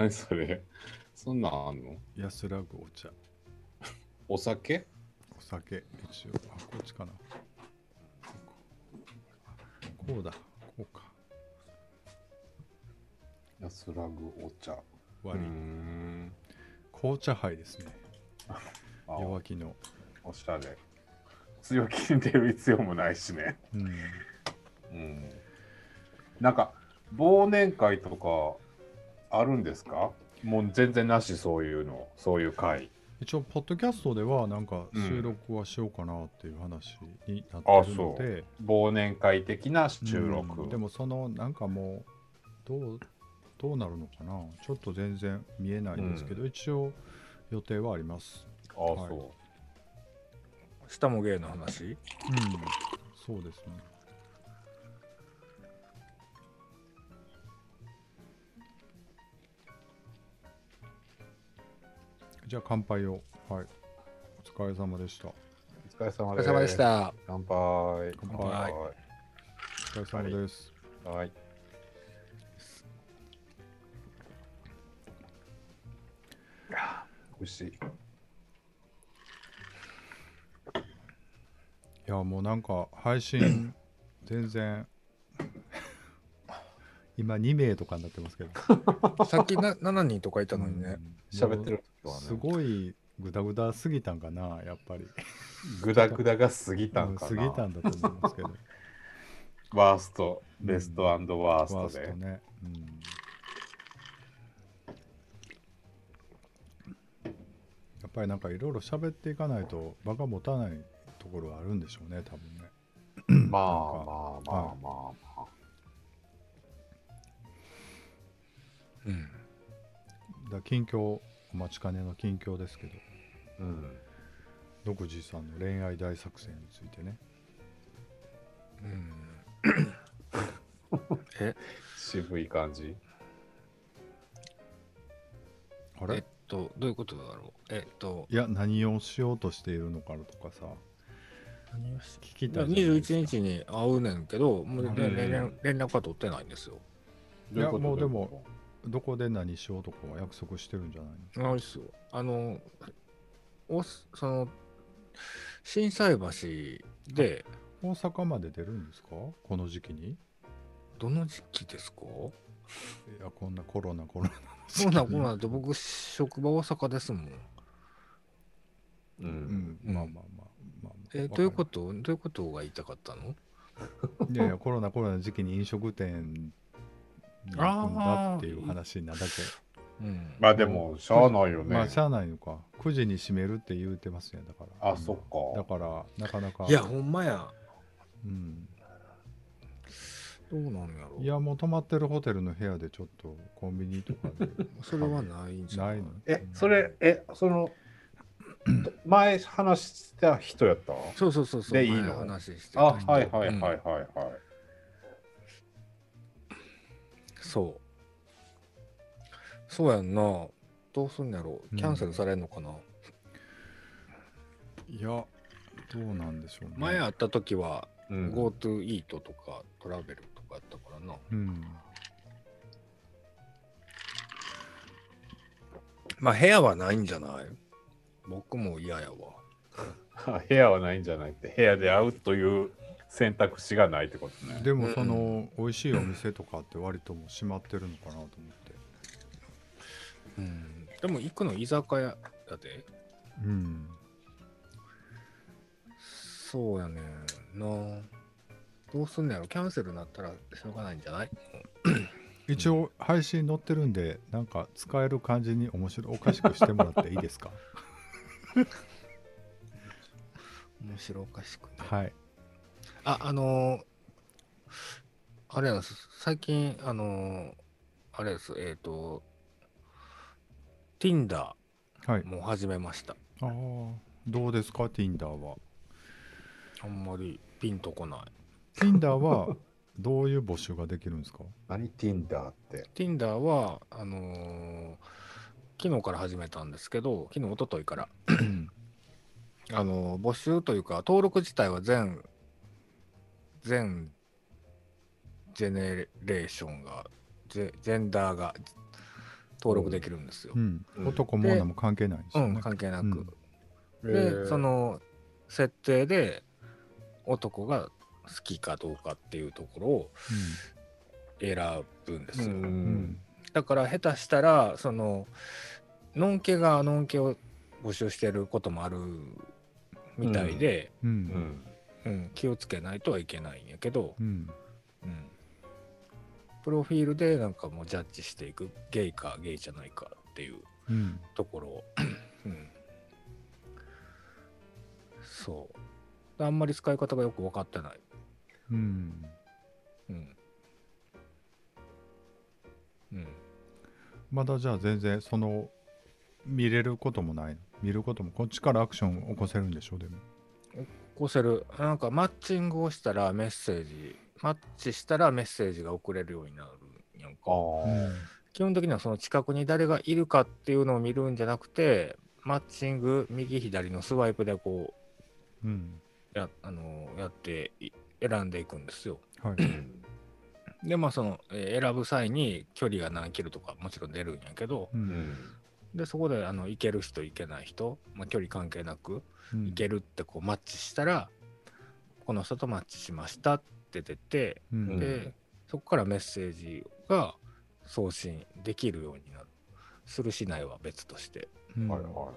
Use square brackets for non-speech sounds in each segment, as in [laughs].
何それそんなんあんの？安らぐお茶。お酒？お酒、一応。あ、こっちかな。こうだ。こうか。安らぐお茶。う割り。ん。紅茶杯ですね。[laughs] あ弱気の。おしゃれ。強気に出る必要もないしね。うん。うん。なんか、忘年会とかあるんですか？もう全然なし、そういうの。そういう会。一応、ポッドキャストでは、なんかうん収録はしようかなっていう話になあってるので、忘年会的な収録。うんでも、その、なんかもう、どう、どうなるのかな？ちょっと全然見えないんですけど、一応、予定はあります。ああ、はいそ下も芸の話？うん。そうですね。じゃあ乾杯を。はい。お疲れ様でした。お疲れ様お疲れです。様でし。た。乾杯。乾杯疲れ様です。はい。美味しい。いや、もうなんか配信、[laughs] 全然、今2名とかになってますけど。[laughs] さっきな7人とかいたのにね。うん喋ってる時はね。すごいグダグダすぎたんかな、やっぱり。グダグダが過ぎたんか過な。ぎたんだと思いますけど。ワースト、ベストワーワストで。ーストね。うんやっぱりなんかいろいろ喋っていかないと場が持たないところはあるんでしょうね、多分ね。まあまあまあまあまあ。うん。だ近況、お待ちかねの近況ですけど、うん。独自さんの恋愛大作戦についてね。うん、[laughs] え？渋い感じ？あれ？えっと、どういうことだろう？えっと、いや、何をしようとしているのかとかさ、何をし聞きたいいですか。21日に会うねんけど、もううん連絡は取ってないんですよ。いやもうでも、どこで何しようとかは約束してるんじゃないの？あれですよ。あの、おその、心斎橋で、大阪まで出るんですか？この時期に？いどの時期ですか？や、こんなコロナ、コロナ。そうなん、こうなんって僕、職場大阪ですもん。う。うんん、まあまあまあまあ、え、どういうことどういうことが言いたかったの？といやいや、コロナ、コロナの時期に飲食店に行くんだっていう話なだけ。うん。まあでも、しゃあないよね。まあ、しゃあないのか。9時に閉めるって言うてますね、だから。あ、そっだか。から、なかなか。いや、ほんまや。うん。どうなんやろいや、もう泊まってるホテルの部屋でちょっとコンビニとかで。[laughs] それはないんじゃない？の？え、それ、え、その、前話した人やった？そうそうそうそう。でいいの？前話してあ、た人はいはいはいうんはいはい。そう。そうやんな。どうすんやろうんキャンセルされんのかな、いや、どうなんでしょうね。前会った時は、うん GoTo イートとかトラベルとかやったからな。うん。まあ部屋はないんじゃない？僕も嫌やわ。[laughs] 部屋はないんじゃないって、部屋で会うという選択肢がないってことね。でも、その、美味しいお店とかって割ともう閉まってるのかなと思って。うん。でも行くの居酒屋やで。うん。そうやねんな。どうすんのやろキャンセルになったらしょうがないんじゃない？一応配信載ってるんでなんか使える感じに面白いおかしくしてもらっていいですか？[laughs] 面白おかしくね。はいあ、あのーあれなんです。最近、あのーあれです。えっ、と、Tinder はいも始めました。ああどうですか Tinder は？あんまりピンとこない。Tinder はどういう募集ができるんですか？[laughs] 何 Tinder って？Tinder は、あのー昨日から始めたんですけど、昨日、一昨日から、う [laughs] んあのー募集というか、登録自体は全、全ジェネレーションが、ジェジェンダーが登録できるんですよ。う。ん。うん。男も女も関係ないしうん、ね関係なく。うん。で、その設定で男が好きかどうかっていうところを選ぶんですよ。うん。うん。だから下手したらそののんけがのんけを募集してることもあるみたいで、ううん。んうん。気をつけないとはいけないんやけど、うん。うん。プロフィールでなんかもうジャッジしていくゲイかゲイじゃないかっていううん。ところを、うん、そう。あんまり使い方がよく分かってない、うん。うん。うん、まだじゃあ全然その見れることもない。の見ることもこっちからアクション起こせるんでしょでもこうせる。なんかマッチングをしたらメッセージマッチしたらメッセージが送れるようになるんやんか。基本的にはその近くに誰がいるかっていうのを見るんじゃなくてマッチング右左のスワイプでこうん。うや,、あのやってい選んでいくんですよ。はい。[clears throat] でまあその、えー選ぶ際に距離が何キロとかもちろん出るんやけどううんん。でそこであの行ける人行けない人、まあ、距離関係なくうん。行けるってこうマッチしたらこの人とマッチしましたって出てうん。でそこからメッセージが送信できるようになる。するしないは別として。うん。はいは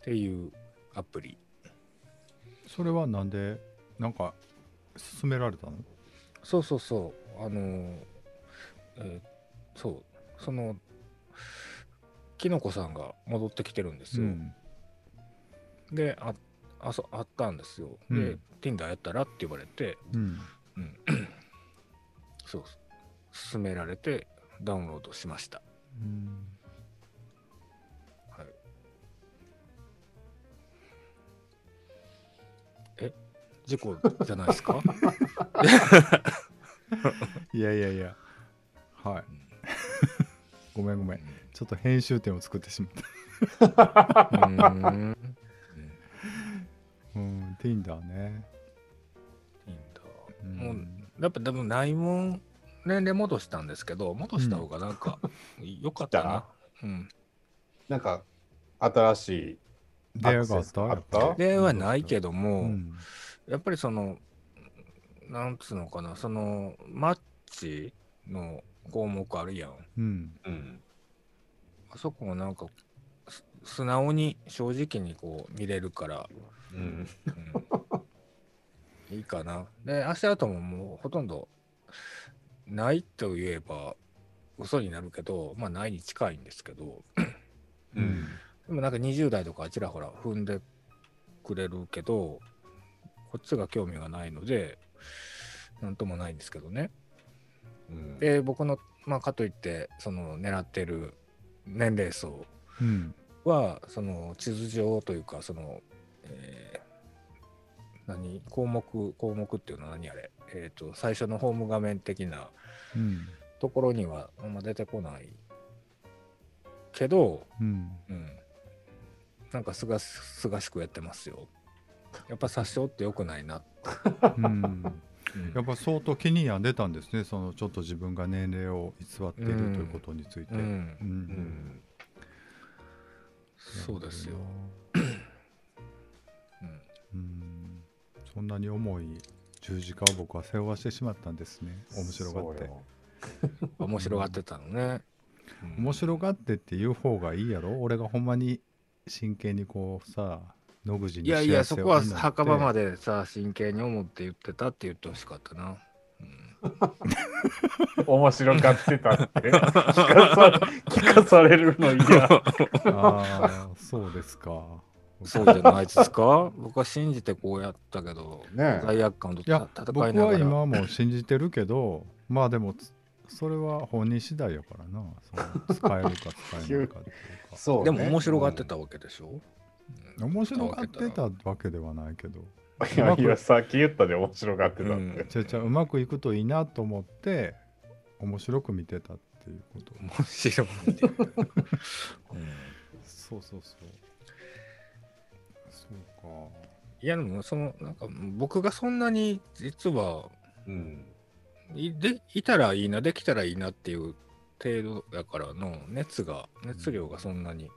っていうアプリ。それはなんでなんか勧められたの？そうそうそう。あのーえーそう。そのきのこさんが戻ってきてるんですよ、うん。でああそあったんですよ、うん。で Tinder やったらって言われて、うん。うん、[coughs] そう勧められてダウンロードしました。うん。はい。え事故じゃないですか？[laughs] いやいやいや。はいごめんごめん。ちょっと編集点を作ってしまった。うーんうん Tinder ね。いいんだ。うん。もうやっぱでも内門年齢戻したんですけど戻した方がなんか良かったな、うん、なんか新しい出会いがあった？あった？出会いはないけども、うん。やっぱりそのなんつうのかなそのマッチの項目あるやん。うん。うん。あそこもなんかす素直に正直にこう見れるから、うん。うん。いいかな。で足跡ももうほとんどないと言えば嘘になるけどまあないに近いんですけど。うん。でもなんか20代とかちらほら踏んでくれるけどこっちが興味がないのでなんともないんですけどねうん。で僕のまあかといってその狙ってる年齢層うん。はその地図上というかその、えー何項目項目っていうのは何あれ、えー、と最初のホーム画面的なうん。ところにはあんま出てこないけど、うん。うん、なんかすがすがしくやってますよ。やっぱ殺傷ってよくないな、うんうんやっぱ相当気に病んでたんですね。そのちょっと自分が年齢を偽っているうんということについて、そうですよ、うんうん。そんなに重い十字架を僕は背負わしてしまったんですね。面白がって。面白がってたのね、うん。面白がってって言う方がいいやろ？俺がほんまに真剣にこうさ野口にいやいや、そこは墓場までさ、真剣に思って言ってたって言ってほしかったな。うん、[laughs] 面白がってたって。聞かさ [laughs] 聞かされるの嫌。[laughs] ああそうですか。そうじゃないですか？僕は信じてこうやったけど、ねえ。罪悪感と戦いながら。は今も信じてるけどまあでもつそれは本人次第やからな。使えるか使えないかっていうか。そうね。でも面白がってたわけでしょ、うん面白がってたわけではないけど。いやいやさっき言ったで面白がってたって、うん。ちゃちゃうまくいくといいなと思って面白く見てたっていうこと。面白いっていう、[laughs] うん。そうそうそう。そうか。いやでもそのなんか僕がそんなに実はうん。いでいたらいいなできたらいいなっていう程度やからの熱が熱量がそんなに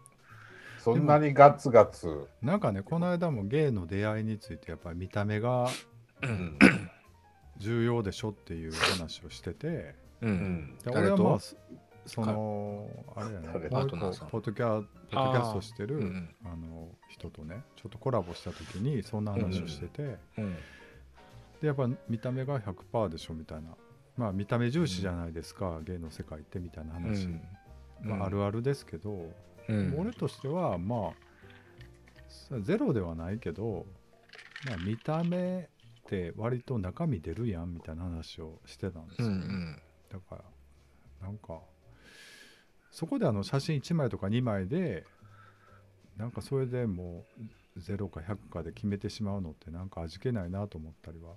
そんなにガツガツ。なんかねこの間もゲイの出会いについてやっぱり見た目がうん。重要でしょっていう話をしててううん。ん。で俺はまあそそのあれやねポッドキャポッドキャストしてるうんうん。あの人とねちょっとコラボした時にそんな話をしてて、うんでやっぱ見た目が100%でしょみたいな。まあ見た目重視じゃないですか、ゲイの世界ってみたいな話、うん。まあ、あるあるですけど、うん。俺としてはまあさゼロではないけど、まあ、見た目って割と中身出るやんみたいな話をしてたんですうよ、ん。だからなんかそこであの写真1枚とか2枚でなんかそれでもう0か100かで決めてしまうのってなんか味気ないなと思ったりは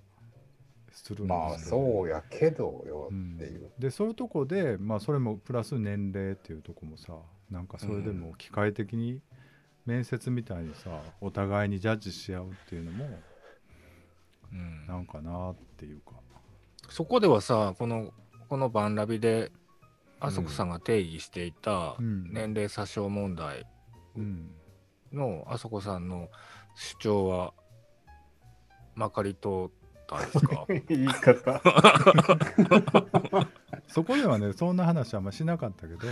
するんですまあそうやけどようんっていう。でそういうとこでまあそれもプラス年齢っていうとこもさなんかそれでも機械的に面接みたいにさお互いにジャッジし合うっていうのもうん。なんかなっていうか。そこではさこのこのバンラビであそこさんが定義していたうん。年齢詐称問題うん。のあそこさんの主張はまかり通ったんですか？[laughs] 言い方。[laughs] そこではねそんな話はあんましなかったけど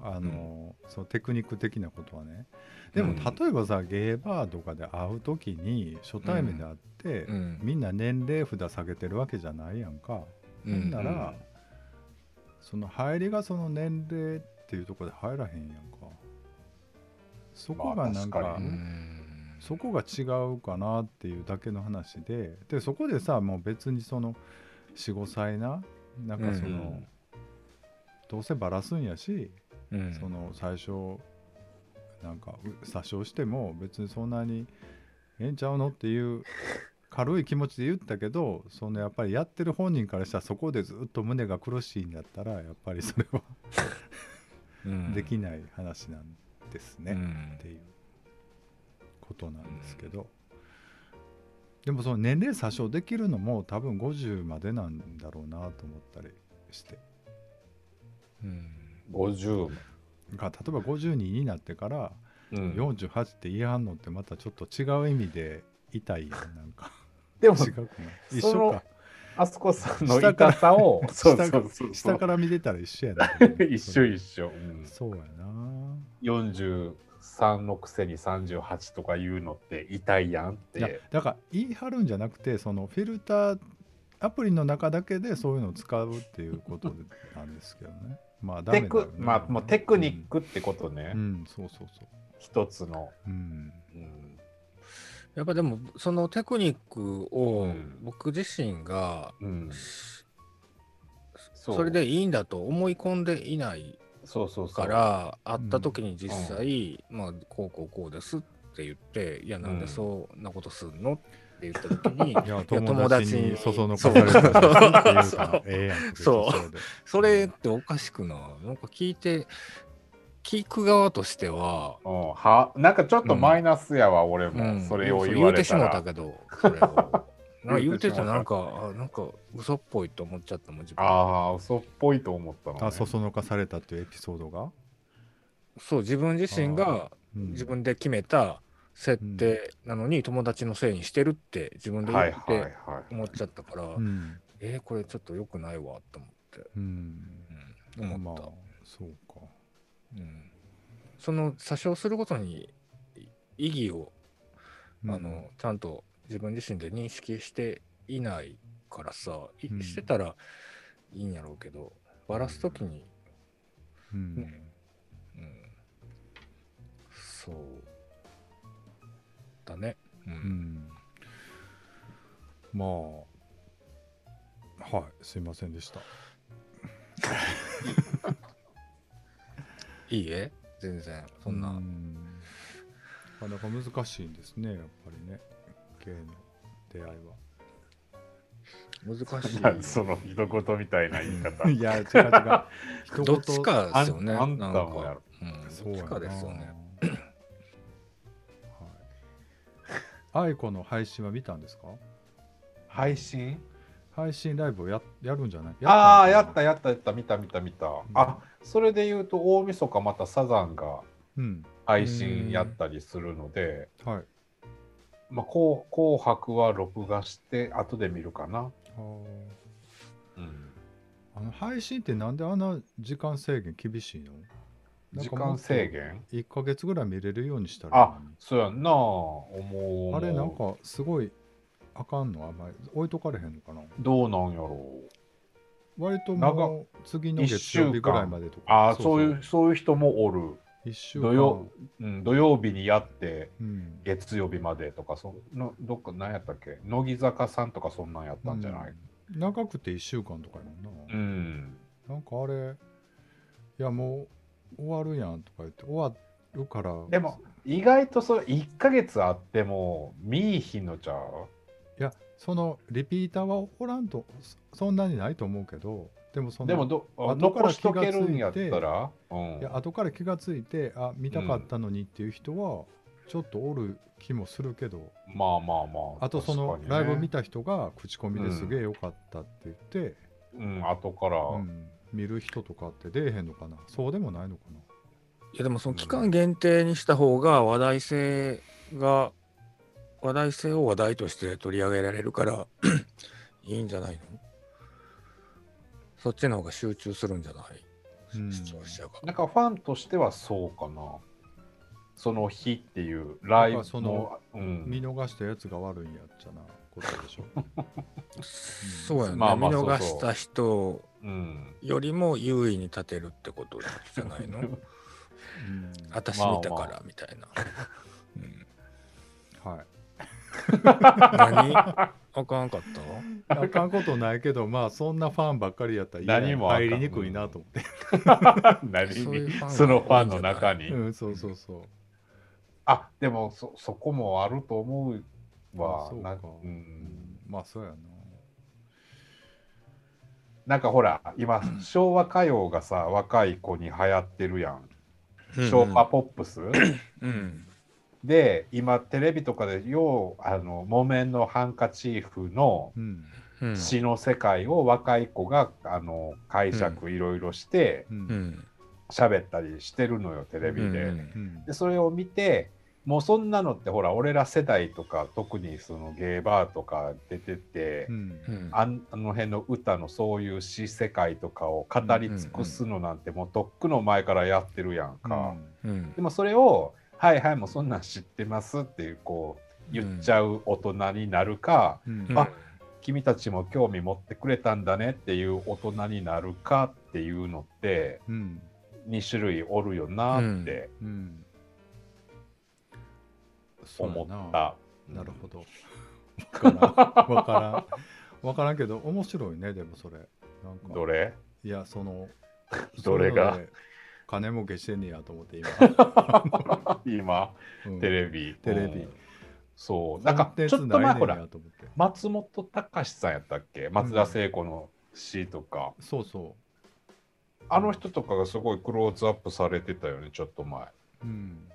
あの、そのテクニック的なことはね。でもうん例えばさ、ゲーバーとかで会う時に初対面で会って、うん。みんな年齢札下げてるわけじゃないやんか、ほんなら、その入りがその年齢っていうところで入らへんやんか。そこがなんか,、まあ確かそこが違うかなっていうだけの話ででそこでさもう別にその45歳ななんかその、うん。どうせバラすんやし、うん。その最初なんかう詐称しても別にそんなにええんちゃうのっていう [laughs] 軽い気持ちで言ったけどそのやっぱりやってる本人からしたらそこでずっと胸が苦しいんだったらやっぱりそれは [laughs] うん。できない話なんですね、うん。っていうことなんですけど、でもその年齢詐称できるのも多分50までなんだろうなと思ったりして。うん50。が例えば52になってからうん。48って言いはんのってまたちょっと違う意味で痛いやんなんか。[laughs] でも違、くな。い一緒か。あそこさんの痛さを、下から見てたら一緒やな一緒一緒。うん。そうやな。43のくせに38とか言うのって痛いやんっいやて。だから言い張るんじゃなくてそのフィルターアプリの中だけでそういうのを使うっていうことでなんですけどね。まあダメテだよね。ク、まあ、もうテクニックってことね。うん、うんそうそうそう。一つの。うん。うん。やっぱでもそのテクニックをうん。僕自身が、うん、それでいいんだと思い込んでいないそうそうそう。から会った時に実際、まあこうこうこうですって言っていやなんでそんなことすんの？って言った時に [laughs] いや友友達達ににそそのかされたらっていう。からええやん。そう。それっておかしくない？なんか聞いて聞く側としては、うん、はなんかちょっとマイナスやわ、俺うも、ん、それを言われたら。うてしもた。けどそれを。[laughs] なんか言うてた。なんかあなんか嘘っぽいと思っちゃったもん自分。ああ、嘘っぽいと思ったの、ね。あそそのかされたっていうエピソードが、そう自分自身がうん。自分で決めた設定なのに友達のせいにしてるって自分で言ってはい。思っちゃったから、うん。えーこれちょっと良くないわと思って、うん。うん、思った、まあそうか。うん、その詐称することに意義を、うん。あのちゃんと自分自身で認識していないからさ、いうん。してたらいいんやろうけどバラす時に、うん。ね。うん、そうだね、うん。うん。まあはいすいませんでした。[laughs] いいえ全然そんな、うん。なかなか難しいんですねやっぱりね。ゲイの出会いは。難しい。その一言みたいな言い方。いや違う違う。[laughs] どっちかですよね。あんあんたなんもやろ。か、うん、そうやなどっちかですよね愛子の配信は見たんですか？配信？配信ライブをややるんじゃない？ああ、ややったやったやった、見た見た見た。ん。あそれで言うと、大晦日またサザンがうん。配信やったりするので、はい。まあ、紅紅白は録画して、後で見るかな。あー。うん、あの配信ってなんであんな時間制限厳しいの？時間制限？1ヶ月ぐらい見れるようにしたらあそうやんな、思う。あれなんかすごいあかんの？あんまり置いとかれへんのかな？どうなんやろう。割ともう次の月曜日ぐらいまでとか。ああ、そういう、そういう人もおる。1週間。土曜うん、土曜日にやって、うん。月曜日までとか、そのどっか何やったっけ？乃木坂さんとかそんなんやったんじゃない、うん。長くて1週間とかやもんな、うん、なんかあれいやもう終わるやんとか言って終わるからでも意外とそう1ヶ月あっても見いひんのちゃう？いやそのリピーターはおらんとそそんなにないと思うけどでもそのでもど後から残しとけ気がついてるんやったら、うん。いや後から気がついてあ見たかったのにっていう人はちょっとおる気もするけど、まあまあまああとそのライブ見た人が口コミですげえ良かったって言って、うん後から、うん見る人とかって出えへんのかな？そうでもないのかな？いやでもその期間限定にした方が話題性が話題性を話題として取り上げられるから [clears throat] いいんじゃないの？そっちの方が集中するんじゃない、うん。視聴者が。なんかファンとしてはそうかな。その日っていうライブのうん、見逃したやつが悪いんやっちゃなことでしょ？そうやね、まあまあ見逃した人うん、よりも優位に立てるってことじゃないの？うん。私見たからみたいな。うん。はい。何？あかんかった？あかんことないけどまあそんなファンばっかりやったら何も入りにくいなと思って、何？にそのファンの中に、うん。そうそうそう。あでもそそこもあると思うわなあそうか。うんうん。まあそうやな。なんかほら今 [clears throat] 昭和歌謡がさ若い子に流行ってるやん。昭和ポップス、うん。で今テレビとかでようあの木綿のハンカチーフの詩の世界を若い子があの解釈いろいろして喋ったりしてるのよテレビで。うんうん。でそれを見てもうそんなのってほら俺ら世代とか特にそのゲーバーとか出てて、うん。うん。あんあの辺の歌のそういう詩世界とかを語り尽くすのなんてもうとっくの前からやってるやんか。うん。でもそれを「はいはいもうそんなん知ってます」っていうこう言っちゃう大人になるか、うん。うん。あ君たちも興味持ってくれたんだねっていう大人になるかっていうのってうん。2種類おるよなって。うん思った。なるほど。わからん。わからん。わからんけど、面白いね、でもそれ。なんかどれ？いや、その、[laughs] どれが？金儲けしてんねやと思って今。[laughs] 今？うんテレビ。テレビうんそう。なんかちょっと前ほら。松本隆さんやったっけ？松田聖子の詩とか、そうそあの人とかがすごいクローズアップされてたよねちょっと前。う。うん。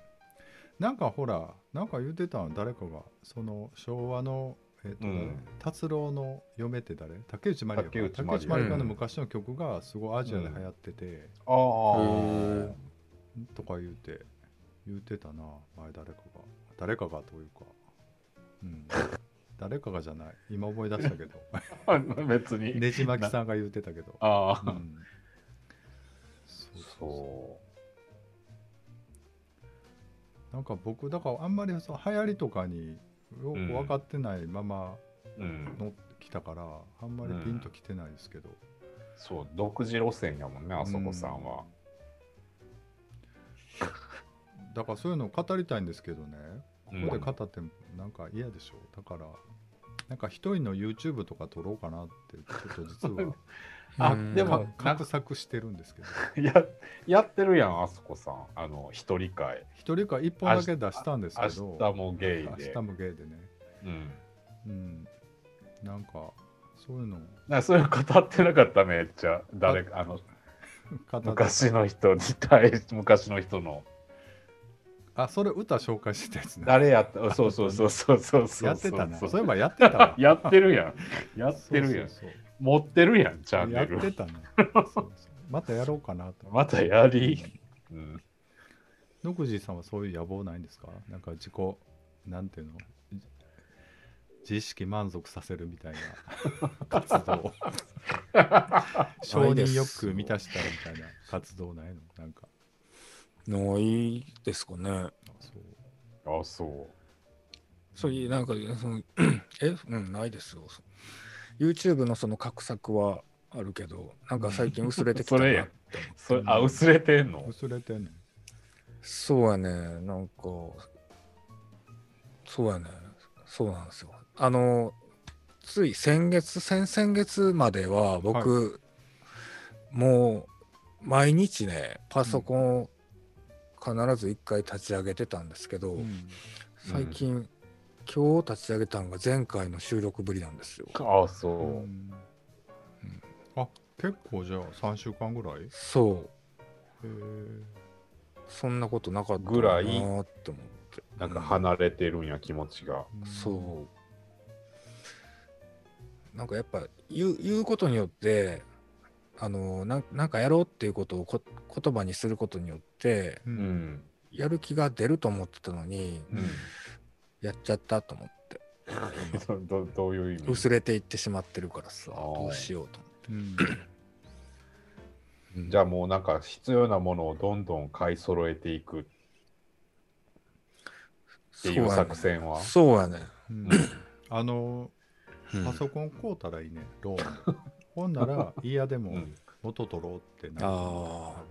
なんかほら、なんか言ってたの誰かが、その昭和の、えっ、と、ねうん。達郎の嫁って誰？竹内まりやか竹内まりや。竹内まりやの昔の曲がすごいアジアで流行ってて、ああ。へとか言うて言うてたな前誰かが。誰かがというか。うん。誰かがじゃない。今思い出したけど。[laughs] 別に。ねじまきさんが言うてたけど、ああ、うん、そうそうそなんか僕だからあんまりその流行りとかによく分かってないまま。乗ってきたから、あんまりピンときてないですけど、そう、独自路線やもんね、あそこさんは。だからそういうのを語りたいんですけどね。うん。ここで語ってもなんか嫌でしょ。だからなんか一人の YouTube とか撮ろうかなってちょっと実は [laughs] あでも、画策してるんですけど [laughs] ややってるやん、あそこさん。あの、一人会。一人か一本だけ出したんですけ明ど日もゲイ明で。日もゲイでねうん。うんなんかそういうのなそういう語ってなかった、めっちゃ。誰か、あの、昔の人に対し、昔の人の。あそれ歌紹介してたやつね誰やった？そうそうそうそうそうそう。やってたねそういえばやってたわ [laughs] やってるやん。やってるやん。そうそう持ってるやん、チャンネル。やってたね。[laughs] そうそう。またやろうかなと。またやり。うん、野口さんはそういう野望ないんですか？なんか自己なんていうの？自意識満足させるみたいな [laughs] 活動。[laughs] 承認欲求満たしたらみたいな活動ないの？なんか。ないですかね。あそう。あ、そそういう、なんか、その [clears throat] え、うん、ないですよ。YouTube のその画策はあるけど、なんか最近薄れてきたなって思って。う。それあ、薄れてんの？薄れてんねん。そうやね、なんか、そうやね、そうなんですよ。あの、つい先月、先々月までは僕、もう毎日ね、パソコンを必ず一回立ち上げてたんですけど、うん。最近、今日立ち上げたのが前回の収録ぶりなんですよ。あ、そうう。んあ結構じゃあ3週間ぐらい？へそう、えそんなことなかったぐらいって思って。なんか離れてるんや、気持ちが。そう。なんかやっぱ言う言うことによって、あのなんなんかやろうっていうことをこ言葉にすることによって、ううんん。やる気が出ると思ってたのに、うん。やっちゃったと思って。[laughs] どどういう意味？薄れていってしまってるからさ、どうしようとうん。思って。じゃあもうなんか必要なものをどんどん買い揃えていく。っていう作戦は？そうやね。うん。あのうん。パソコン買うたらいいねローン。ほんなら [laughs] 嫌でもうん。元取ろうってなる。ああ、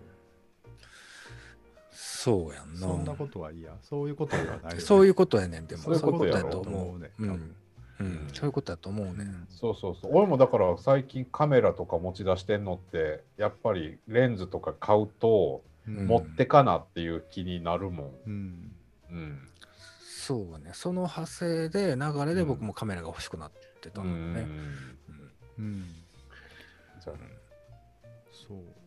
そうやんな。そんなことはいいやそういうことではないよねそういうことやねん、でも。そういうことやと思う。ねうん。うん、そういうことやと思うね。そうそうそう。俺もだから最近カメラとか持ち出してんのって、やっぱりレンズとか買うと、うん持ってかなっていう気になるもん。うんうん。そうね。その派生で、流れで僕もカメラが欲しくなってたうんのね。うんうんじゃあそう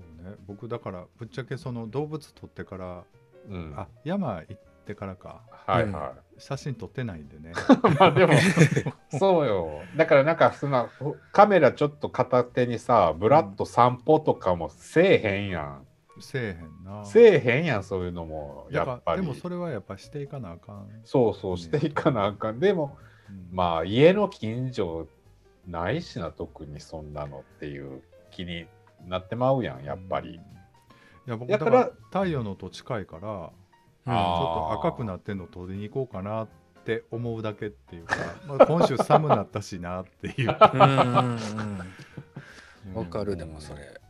そうね僕だからぶっちゃけその動物撮ってからうん。あ山行ってからかはいは写真撮ってないんでねい。[laughs] まあでも、[laughs] そうよ。だからなんかそのカメラちょっと片手にさ、ブラッと散歩とかもせえへんやん。せえへんなせえへんやん、そういうのも。やだっぱり。でもそれはやっぱしていかなあかん、そうそうしていかなあかん。でも、うんまあ家の近所ないしな、特にそんなのっていう気になってまうやん、やっぱり。いや僕だからら太陽のと近いからちょっと赤くなってんの取りに行こうかなって思うだけっていうか、まあ、今週寒なったしなっていう。うんうんうん。[laughs] うん。わかる、でもそれ。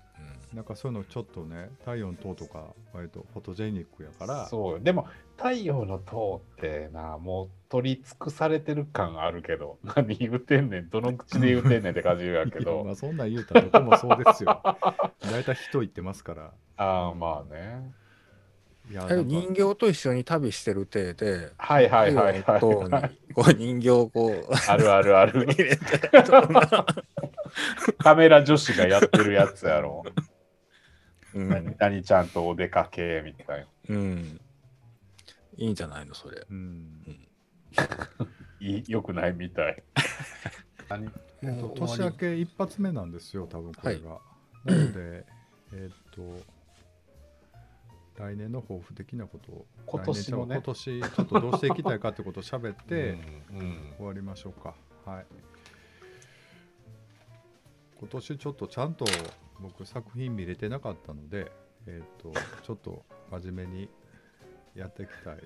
なんかそういうのちょっとね太陽の塔とか割とフォトジェニックやから。そうよ。でも太陽の塔ってなもう取り尽くされてる感あるけど。[laughs] 何言うてんねん。どの口で言うてんねんって感じやけど。[laughs] まあそんなん言うたらどこもそうですよ。[laughs] 大体人言ってますから。ああまあね。えいや人形と一緒に旅してる体で、はいはいはいはいにこう人形をこうあるあるある。カメラ女子がやってるやつやろうん。何々ちゃんとお出かけみたいな。うん。いいんじゃないの、それ。うん。[laughs] いいよくないみたい。年明け一発目なんですよ多分これが、なのでえっと来年の抱負的なことを今年の今年ちょっとどうしていきたいかってことを喋って、うんうん。終わりましょうか。はい。今年ちょっとちゃんと僕作品見れてなかったのでえっ、とちょっと真面目にやっていきたい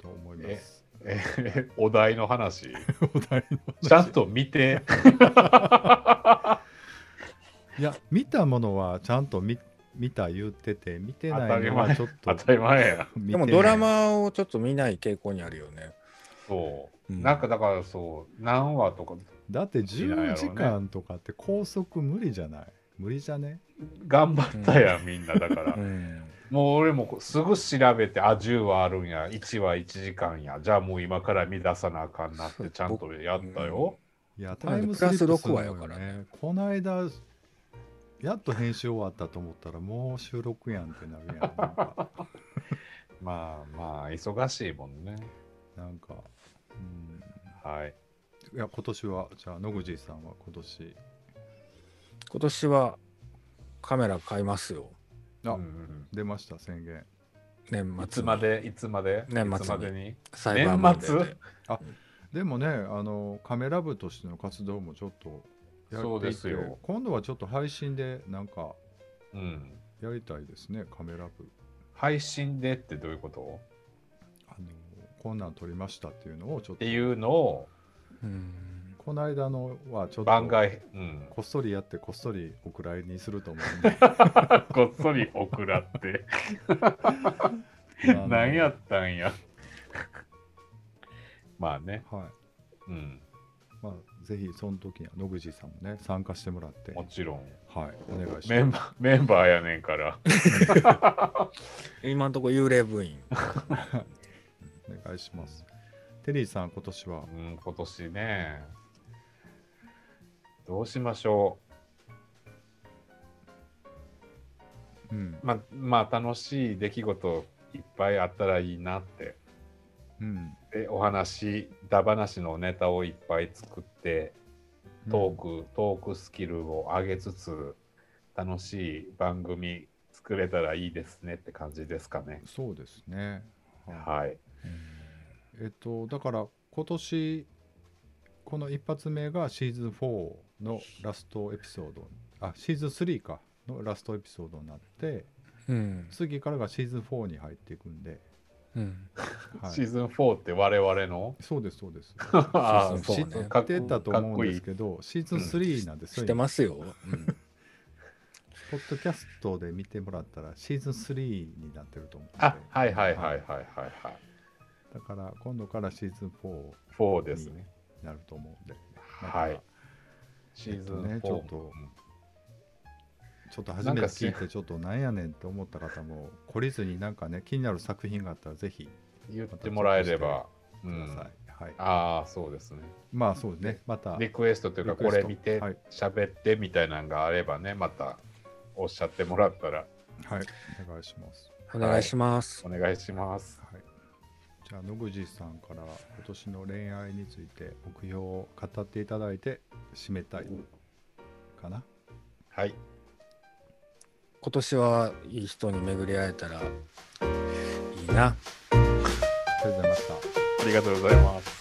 と思います。えお題の話。[laughs] お題の話。ちゃんと見て。いや見たものはちゃんと見見た言ってて見てないのはちょっと当たり前や。でもドラマをちょっと見ない傾向にあるよね。そう、うん。なんかだからそう何話とかだって10見ないやろうね。時間とかって高速無理じゃない？無理じゃね？頑張ったやん、みんなだから。うん。もう俺もすぐ調べてあ10話あるんや1話1時間や。じゃあもう今から見出さなあかんなってちゃんとやったよ、いやこの間タイムスリップするのプラス6話やからよね。この間やっと編集終わったと思ったらもう収録やんってなるやん [laughs] まあまあ、忙しいもんね。なんかうん。はい。いや今年はじゃあ野口さんは今年今年はカメラ買いますよ。あ、うんうん出ました宣言。年末いつまで、いつまで？年末までに？サイバーマンデー年ででもねあのカメラ部としての活動もちょっとやそうっていてですよ。今度はちょっと配信でなんかうん。やりたいですねカメラ部。配信でってどういうこと？あのこんなん撮りましたっていうのをちょっと。っていうのをうんこの間のはちょっと番外、うん。こっそりやってこっそりお蔵入りにすると思うんで [laughs] こっそりオクラって。[laughs] 何やったんや。まあね。はいうん。まあぜひその時には野口さんもね参加してもらってもちろん。はいお願いしますメンバー、メンバーやねんから。[laughs] 今のところ幽霊部員。お願いしますテリーさん今年は？うん、今年ね。どうしましょうんう。まあ、まあ、楽しい出来事いっぱいあったらいいなって。うんで、お話、だ話のネタをいっぱい作って、トーク、トークスキルを上げつつ、楽しい番組作れたらいいですねって感じですかね。そうですねはいはい。えっとだから今年この一発目がシーズン4のラストエピソードあシーズン3かのラストエピソードになってうん。次からがシーズン4に入っていくんで、うん。はいシーズン4って我々の？そうですそうです [laughs] あーシーズン4ね知ってたと思うんですど、けどシーズン3なんですよ、知ってますよ。ポッドキャストで見てもらったらシーズン3になってると思うんであ、はいはいはいはいはいはい。だから今度からシーズン4 4ですね。になると思うんではい。シーズン4、えっとねちょっとうんちょっと初めて聞いてちょっとなんやねんって思った方も懲りずになんかね気になる作品があったらぜひ言ってもらえれば。うんください、はい。ああ、そうですね。まあそうですねまたリクエストというか、これ見てはい、喋、ってみたいなのがあればね、またおっしゃってもらったら。はい。お願いします。お願いします。お願いします。はいじゃあ野口さんから今年の恋愛について目標を語っていただいて締めたいかなはい。今年はいい人に巡り会えたらいいな。ありがとうございましたありがとうございます。